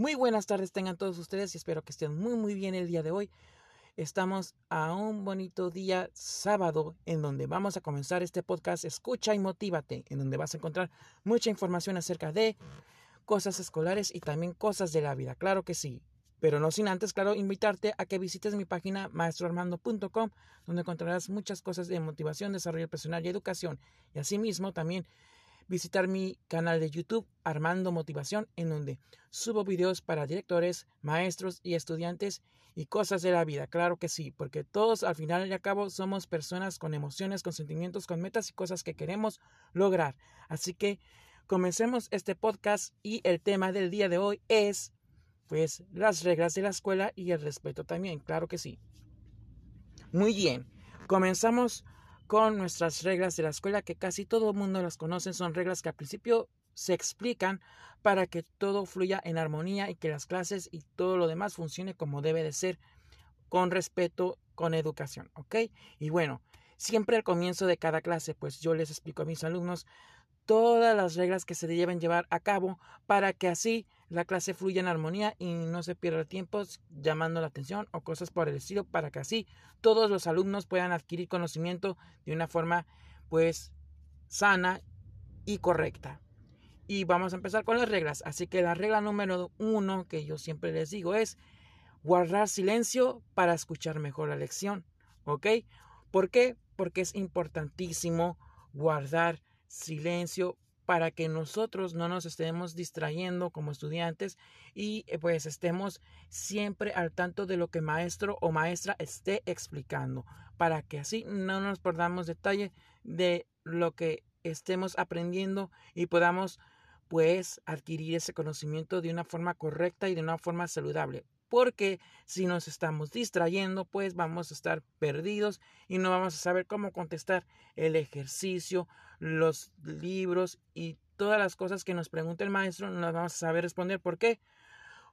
Muy buenas tardes tengan todos ustedes y espero que estén muy muy bien el día de hoy. Estamos a un bonito día sábado en donde vamos a comenzar este podcast Escucha y Motívate, en donde vas a encontrar mucha información acerca de cosas escolares y también cosas de la vida. Claro que sí. Pero no sin antes, claro, invitarte a que visites mi página maestroarmando.com, donde encontrarás muchas cosas de motivación, desarrollo personal y educación. Y asimismo también visitar mi canal de YouTube Armando Motivación, en donde subo videos para directores, maestros y estudiantes y cosas de la vida. Claro que sí, porque todos al final y al cabo somos personas con emociones, con sentimientos, con metas y cosas que queremos lograr. Así que comencemos este podcast y el tema del día de hoy es pues las reglas de la escuela y el respeto también, claro que sí. Muy bien, comenzamos con nuestras reglas de la escuela que casi todo el mundo las conoce, son reglas que al principio se explican para que todo fluya en armonía y que las clases y todo lo demás funcione como debe de ser, con respeto, con educación, ¿ok? Y bueno, siempre al comienzo de cada clase, pues yo les explico a mis alumnos todas las reglas que se deben llevar a cabo para que así la clase fluya en armonía y no se pierda tiempo llamando la atención o cosas por el estilo para que así todos los alumnos puedan adquirir conocimiento de una forma pues sana y correcta. Y vamos a empezar con las reglas. Así que la regla número uno que yo siempre les digo es guardar silencio para escuchar mejor la lección. ¿Ok? ¿Por qué? Porque es importantísimo guardar silencio para que nosotros no nos estemos distrayendo como estudiantes y eh, pues estemos siempre al tanto de lo que maestro o maestra esté explicando, para que así no nos perdamos detalle de lo que estemos aprendiendo y podamos pues adquirir ese conocimiento de una forma correcta y de una forma saludable. Porque si nos estamos distrayendo, pues vamos a estar perdidos y no vamos a saber cómo contestar el ejercicio, los libros y todas las cosas que nos pregunta el maestro, no las vamos a saber responder. ¿Por qué?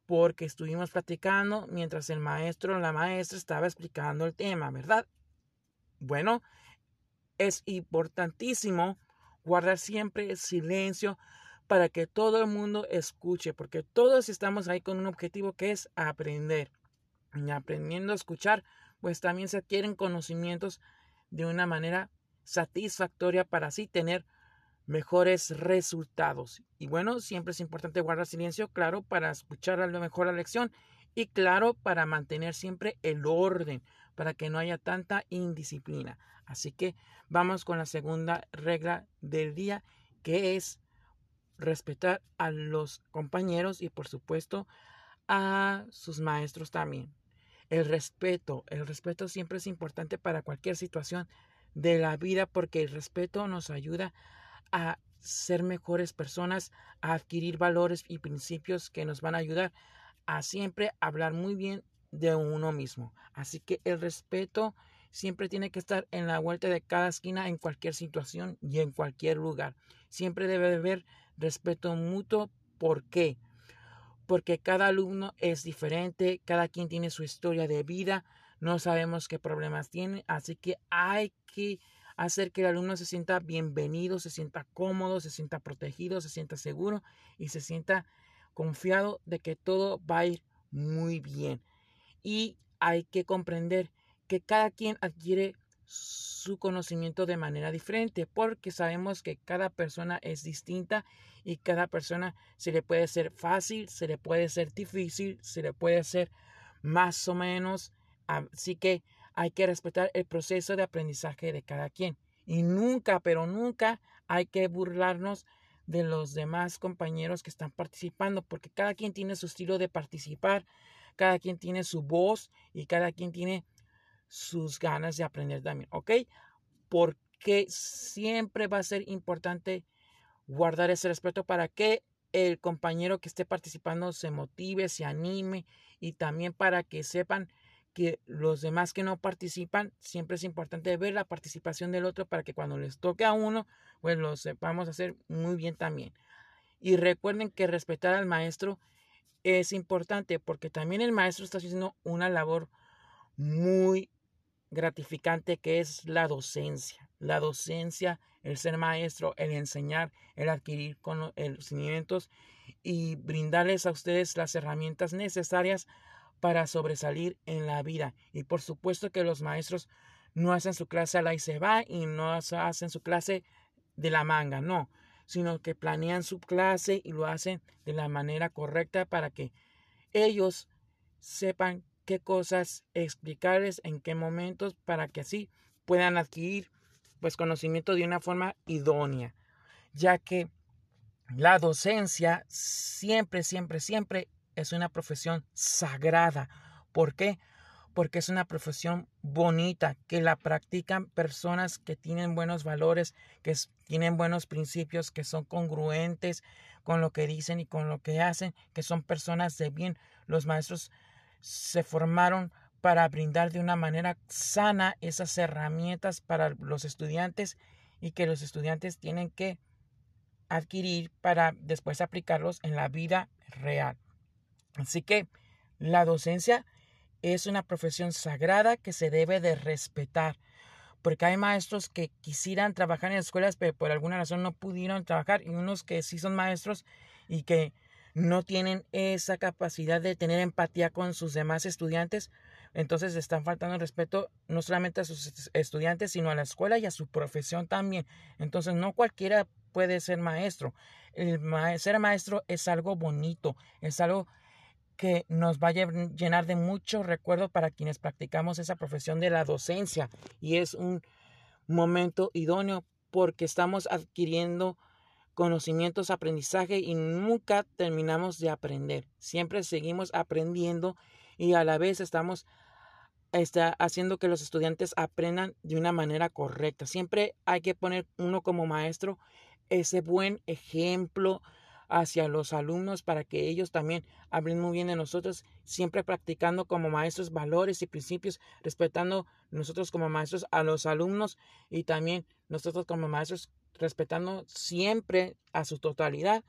Porque estuvimos platicando mientras el maestro o la maestra estaba explicando el tema, ¿verdad? Bueno, es importantísimo guardar siempre el silencio para que todo el mundo escuche, porque todos estamos ahí con un objetivo que es aprender. Y aprendiendo a escuchar, pues también se adquieren conocimientos de una manera satisfactoria para así tener mejores resultados. Y bueno, siempre es importante guardar silencio, claro, para escuchar a lo mejor la lección y claro, para mantener siempre el orden, para que no haya tanta indisciplina. Así que vamos con la segunda regla del día, que es respetar a los compañeros y por supuesto a sus maestros también. El respeto, el respeto siempre es importante para cualquier situación de la vida porque el respeto nos ayuda a ser mejores personas, a adquirir valores y principios que nos van a ayudar a siempre hablar muy bien de uno mismo. Así que el respeto siempre tiene que estar en la vuelta de cada esquina en cualquier situación y en cualquier lugar. Siempre debe haber respeto mutuo. ¿Por qué? Porque cada alumno es diferente, cada quien tiene su historia de vida, no sabemos qué problemas tiene, así que hay que hacer que el alumno se sienta bienvenido, se sienta cómodo, se sienta protegido, se sienta seguro y se sienta confiado de que todo va a ir muy bien. Y hay que comprender que cada quien adquiere su conocimiento de manera diferente porque sabemos que cada persona es distinta y cada persona se le puede ser fácil, se le puede ser difícil, se le puede ser más o menos Así que hay que respetar el proceso de aprendizaje de cada quien. Y nunca, pero nunca hay que burlarnos de los demás compañeros que están participando, porque cada quien tiene su estilo de participar, cada quien tiene su voz y cada quien tiene sus ganas de aprender también. Porque siempre va a ser importante guardar ese respeto para que el compañero que esté participando se motive, se anime y también para que sepan que los demás que no participan, siempre es importante ver la participación del otro para que cuando les toque a uno, pues lo sepamos hacer muy bien también. Y recuerden que respetar al maestro es importante porque también el maestro está haciendo una labor muy gratificante que es la docencia. La docencia, el ser maestro, el enseñar, el adquirir conocimientos y brindarles a ustedes las herramientas necesarias para sobresalir en la vida. Y por supuesto que los maestros no hacen su clase a la y se va y no hacen su clase de la manga, no, sino que planean su clase y lo hacen de la manera correcta para que ellos sepan qué cosas explicarles en qué momentos para que así puedan adquirir pues conocimiento de una forma idónea, ya que la docencia siempre, siempre, siempre es una profesión sagrada. ¿Por qué? Porque es una profesión bonita, que la practican personas que tienen buenos valores, que tienen buenos principios, que son congruentes con lo que dicen y con lo que hacen, que son personas de bien. Los maestros se formaron para brindar de una manera sana esas herramientas para los estudiantes y que los estudiantes tienen que adquirir para después aplicarlos en la vida real. Así que la docencia es una profesión sagrada que se debe de respetar, porque hay maestros que quisieran trabajar en escuelas, pero por alguna razón no pudieron trabajar, y unos que sí son maestros y que no tienen esa capacidad de tener empatía con sus demás estudiantes, entonces están faltando el respeto no solamente a sus estudiantes, sino a la escuela y a su profesión también. Entonces no cualquiera puede ser maestro. El ser maestro es algo bonito, es algo que nos va a llenar de mucho recuerdo para quienes practicamos esa profesión de la docencia y es un momento idóneo porque estamos adquiriendo conocimientos, aprendizaje y nunca terminamos de aprender. Siempre seguimos aprendiendo y a la vez estamos está haciendo que los estudiantes aprendan de una manera correcta. Siempre hay que poner uno como maestro ese buen ejemplo hacia los alumnos para que ellos también hablen muy bien de nosotros, siempre practicando como maestros valores y principios, respetando nosotros como maestros a los alumnos y también nosotros como maestros respetando siempre a su totalidad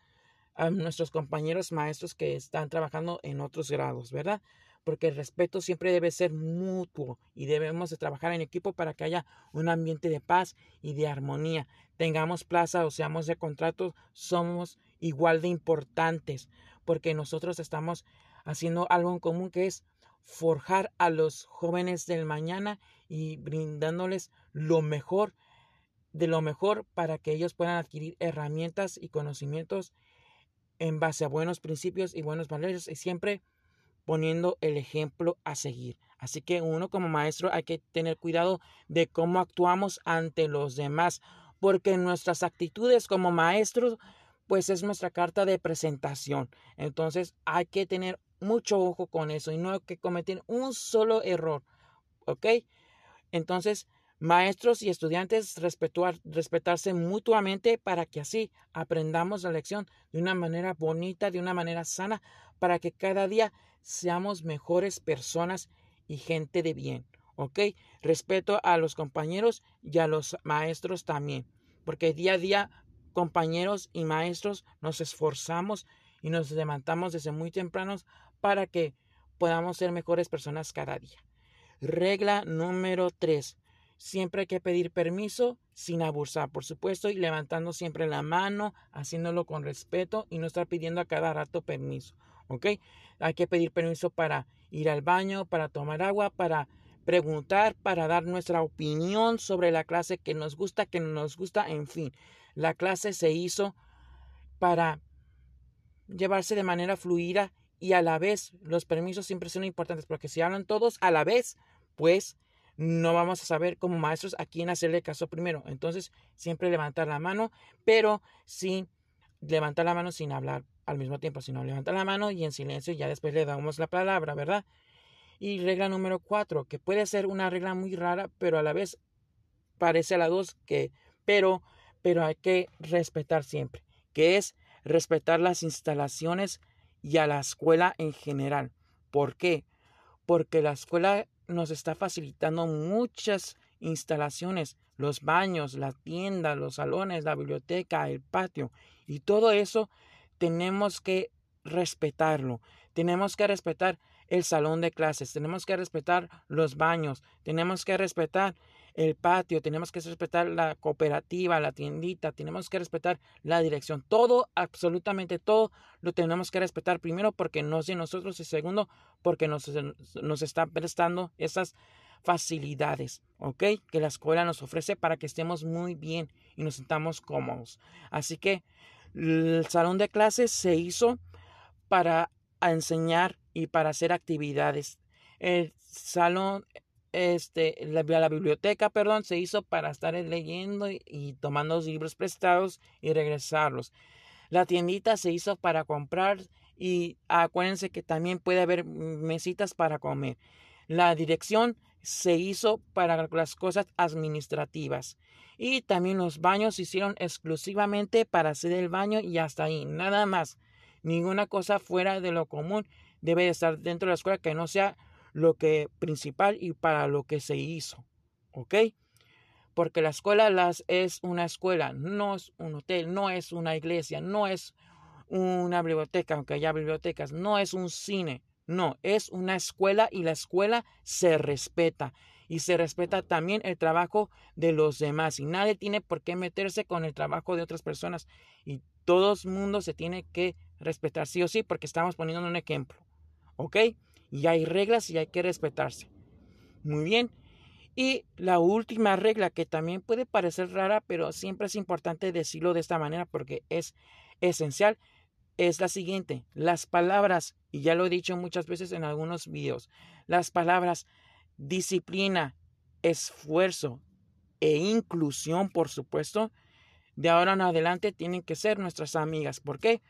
a nuestros compañeros maestros que están trabajando en otros grados, ¿verdad? porque el respeto siempre debe ser mutuo y debemos de trabajar en equipo para que haya un ambiente de paz y de armonía. Tengamos plaza o seamos de contrato, somos igual de importantes porque nosotros estamos haciendo algo en común que es forjar a los jóvenes del mañana y brindándoles lo mejor de lo mejor para que ellos puedan adquirir herramientas y conocimientos en base a buenos principios y buenos valores y siempre poniendo el ejemplo a seguir. Así que uno como maestro hay que tener cuidado de cómo actuamos ante los demás, porque nuestras actitudes como maestros pues es nuestra carta de presentación. Entonces hay que tener mucho ojo con eso y no hay que cometer un solo error. ¿Ok? Entonces, maestros y estudiantes respetarse mutuamente para que así aprendamos la lección de una manera bonita, de una manera sana, para que cada día seamos mejores personas y gente de bien. ¿Ok? Respeto a los compañeros y a los maestros también. Porque día a día, compañeros y maestros, nos esforzamos y nos levantamos desde muy tempranos para que podamos ser mejores personas cada día. Regla número 3. Siempre hay que pedir permiso sin abusar, por supuesto, y levantando siempre la mano, haciéndolo con respeto y no estar pidiendo a cada rato permiso. ¿ok? Hay que pedir permiso para ir al baño, para tomar agua, para preguntar, para dar nuestra opinión sobre la clase que nos gusta, que no nos gusta, en fin. La clase se hizo para llevarse de manera fluida y a la vez los permisos siempre son importantes porque si hablan todos a la vez, pues no vamos a saber como maestros a quién hacerle caso primero. Entonces, siempre levantar la mano, pero sin levantar la mano sin hablar al mismo tiempo, sino levanta la mano y en silencio ya después le damos la palabra, ¿verdad? Y regla número cuatro, que puede ser una regla muy rara, pero a la vez parece a la dos que, pero, pero hay que respetar siempre, que es respetar las instalaciones y a la escuela en general. ¿Por qué? Porque la escuela nos está facilitando muchas instalaciones, los baños, la tienda, los salones, la biblioteca, el patio, y todo eso tenemos que respetarlo. Tenemos que respetar el salón de clases, tenemos que respetar los baños, tenemos que respetar el patio, tenemos que respetar la cooperativa, la tiendita, tenemos que respetar la dirección. Todo, absolutamente todo, lo tenemos que respetar primero porque no es de nosotros y segundo porque nos, nos está prestando esas facilidades, ¿ok? Que la escuela nos ofrece para que estemos muy bien y nos sintamos cómodos. Así que el salón de clases se hizo para enseñar y para hacer actividades. El salón este, la, biblioteca, perdón, se hizo para estar leyendo y, tomando los libros prestados y regresarlos. La tiendita se hizo para comprar y acuérdense que también puede haber mesitas para comer. La dirección se hizo para las cosas administrativas. Y también los baños se hicieron exclusivamente para hacer el baño y hasta ahí, nada más. Ninguna cosa fuera de lo común debe estar dentro de la escuela que no sea lo que principal y para lo que se hizo. ¿Ok? Porque la escuela las es una escuela, no es un hotel, no es una iglesia, no es una biblioteca, aunque haya bibliotecas, no es un cine, no, es una escuela y la escuela se respeta y se respeta también el trabajo de los demás y nadie tiene por qué meterse con el trabajo de otras personas y todo el mundo se tiene que respetar sí o sí porque estamos poniendo un ejemplo. ¿Ok? Y hay reglas y hay que respetarse. Muy bien. Y la última regla que también puede parecer rara, pero siempre es importante decirlo de esta manera porque es esencial, es la siguiente. Las palabras, y ya lo he dicho muchas veces en algunos videos, las palabras disciplina, esfuerzo e inclusión, por supuesto, de ahora en adelante tienen que ser nuestras amigas. ¿Por qué?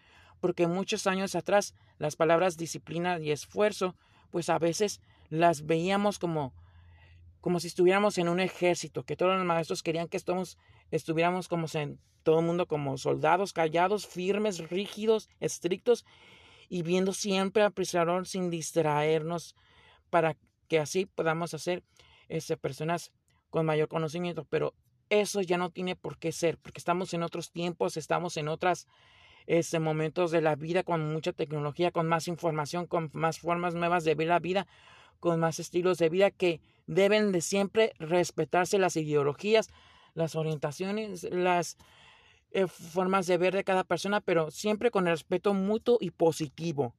Porque muchos años atrás las palabras disciplina y esfuerzo pues a veces las veíamos como, como si estuviéramos en un ejército, que todos los maestros querían que estuviéramos como todo el mundo como soldados, callados, firmes, rígidos, estrictos, y viendo siempre al prisionero sin distraernos, para que así podamos hacer este, personas con mayor conocimiento. Pero eso ya no tiene por qué ser, porque estamos en otros tiempos, estamos en otras este, momentos de la vida con mucha tecnología, con más información, con más formas nuevas de ver la vida, con más estilos de vida que deben de siempre respetarse las ideologías, las orientaciones, las eh, formas de ver de cada persona, pero siempre con el respeto mutuo y positivo.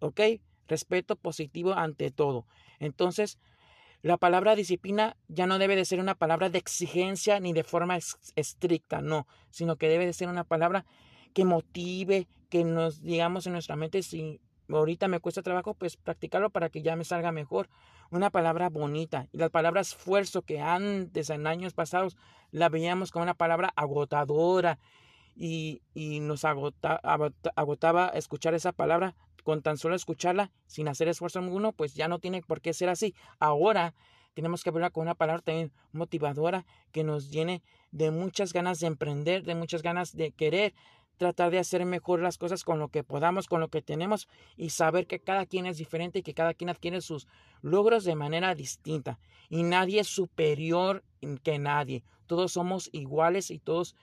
¿Ok? Respeto positivo ante todo. Entonces, la palabra disciplina ya no debe de ser una palabra de exigencia ni de forma estricta, no, sino que debe de ser una palabra que motive, que nos digamos en nuestra mente, si ahorita me cuesta trabajo, pues practicarlo para que ya me salga mejor. Una palabra bonita. Y la palabra esfuerzo, que antes, en años pasados, la veíamos como una palabra agotadora y, y nos agota, agotaba escuchar esa palabra. Con tan solo escucharla, sin hacer esfuerzo alguno, pues ya no tiene por qué ser así. Ahora tenemos que verla con una palabra también motivadora que nos llene de muchas ganas de emprender, de muchas ganas de querer tratar de hacer mejor las cosas con lo que podamos, con lo que tenemos y saber que cada quien es diferente y que cada quien adquiere sus logros de manera distinta y nadie es superior que nadie. Todos somos iguales y todos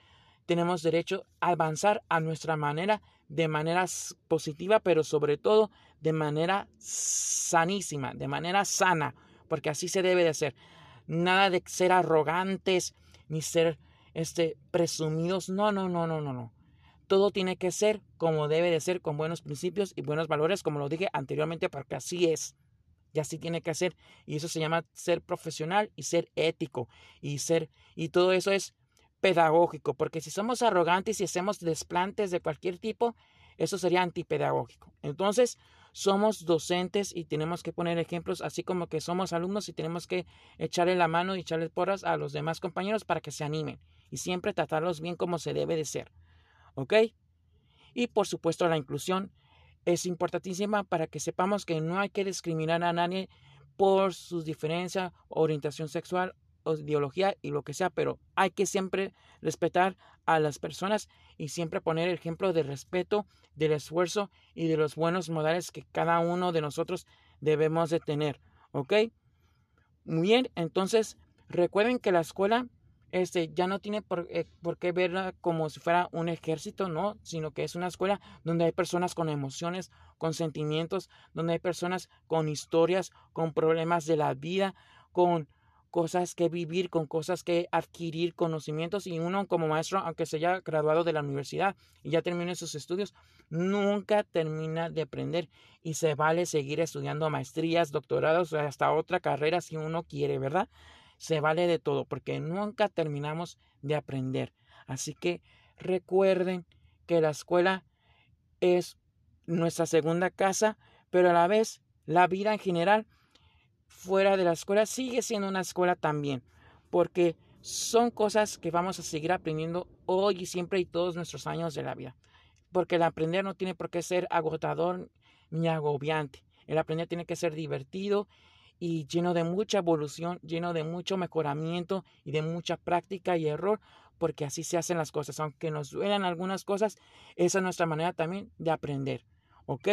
tenemos derecho a avanzar a nuestra manera, de manera positiva, pero sobre todo de manera sanísima, de manera sana, porque así se debe de hacer. Nada de ser arrogantes ni ser este presumidos. No, no, no, no, no, no. Todo tiene que ser como debe de ser, con buenos principios y buenos valores, como lo dije anteriormente, porque así es. Y así tiene que ser. Y eso se llama ser profesional y ser ético. Y ser, y todo eso es pedagógico. Porque si somos arrogantes y hacemos desplantes de cualquier tipo, eso sería antipedagógico. Entonces, somos docentes y tenemos que poner ejemplos, así como que somos alumnos y tenemos que echarle la mano y echarle porras a los demás compañeros para que se animen. Y siempre tratarlos bien como se debe de ser. ¿Ok? Y por supuesto la inclusión es importantísima para que sepamos que no hay que discriminar a nadie por sus diferencias, orientación sexual o ideología y lo que sea, pero hay que siempre respetar a las personas y siempre poner el ejemplo de respeto, del esfuerzo y de los buenos modales que cada uno de nosotros debemos de tener, ¿ok? Muy bien, entonces recuerden que la escuela este, ya no tiene por, eh, por, qué verla como si fuera un ejército, no, sino que es una escuela donde hay personas con emociones, con sentimientos, donde hay personas con historias, con problemas de la vida, con, cosas que vivir, con cosas que adquirir, conocimientos. Y uno como maestro, aunque se haya graduado de la universidad y ya termine sus estudios, nunca termina de aprender. Y se vale seguir estudiando maestrías, doctorados, hasta otra carrera si uno quiere, ¿verdad? Se vale de todo porque nunca terminamos de aprender. Así que recuerden que la escuela es nuestra segunda casa, pero a la vez la vida en general fuera de la escuela sigue siendo una escuela también, porque son cosas que vamos a seguir aprendiendo hoy y siempre y todos nuestros años de la vida. Porque el aprender no tiene por qué ser agotador ni agobiante. El aprender tiene que ser divertido y lleno de mucha evolución, lleno de mucho mejoramiento y de mucha práctica y error, porque así se hacen las cosas. Aunque nos duelan algunas cosas, esa es nuestra manera también de aprender. ¿Ok?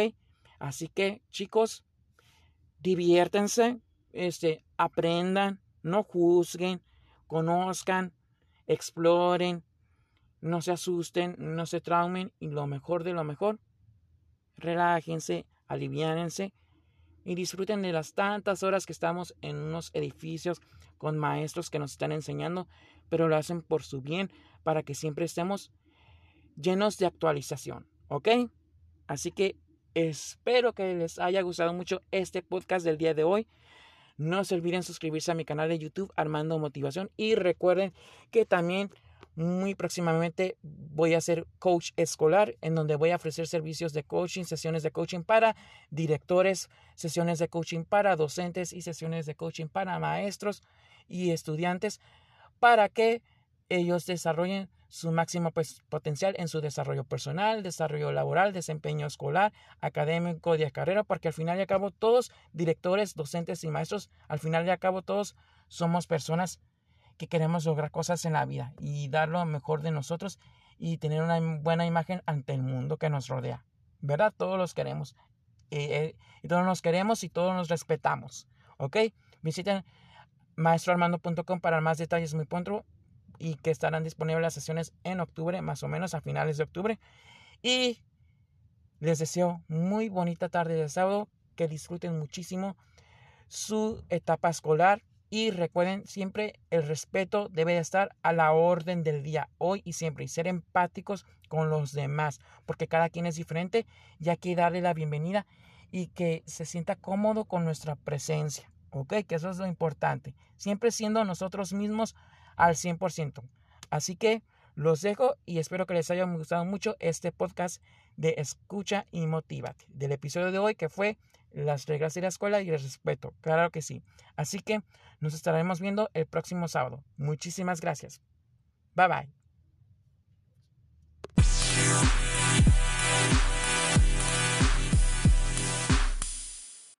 Así que, chicos, diviértense, este, aprendan, no juzguen, conozcan, exploren, no se asusten, no se traumen y lo mejor de lo mejor, relájense, aliviánense y disfruten de las tantas horas que estamos en unos edificios con maestros que nos están enseñando, pero lo hacen por su bien para que siempre estemos llenos de actualización, ¿ok? Así que espero que les haya gustado mucho este podcast del día de hoy. No se olviden suscribirse a mi canal de YouTube Armando Motivación y recuerden que también muy próximamente voy a ser coach escolar en donde voy a ofrecer servicios de coaching, sesiones de coaching para directores, sesiones de coaching para docentes y sesiones de coaching para maestros y estudiantes para que ellos desarrollen su máximo pues, potencial en su desarrollo personal, desarrollo laboral, desempeño escolar, académico de carrera, porque al final y al cabo todos, directores, docentes y maestros, al final y al cabo todos somos personas que queremos lograr cosas en la vida y dar lo mejor de nosotros y tener una buena imagen ante el mundo que nos rodea. ¿Verdad? Todos los queremos. Eh, y todos nos queremos y todos nos respetamos. ¿Ok? Visiten maestroarmando.com para más detalles muy pronto y que estarán disponibles las sesiones en octubre, más o menos a finales de octubre. Y les deseo muy bonita tarde de sábado, que disfruten muchísimo su etapa escolar y recuerden siempre el respeto debe de estar a la orden del día hoy y siempre y ser empáticos con los demás porque cada quien es diferente y hay que darle la bienvenida y que se sienta cómodo con nuestra presencia, ¿ok? Que eso es lo importante, siempre siendo nosotros mismos al 100%. Así que los dejo y espero que les haya gustado mucho este podcast de Escucha y Motívate del episodio de hoy que fue las reglas de la escuela y el respeto. Claro que sí. Así que nos estaremos viendo el próximo sábado. Muchísimas gracias. Bye bye.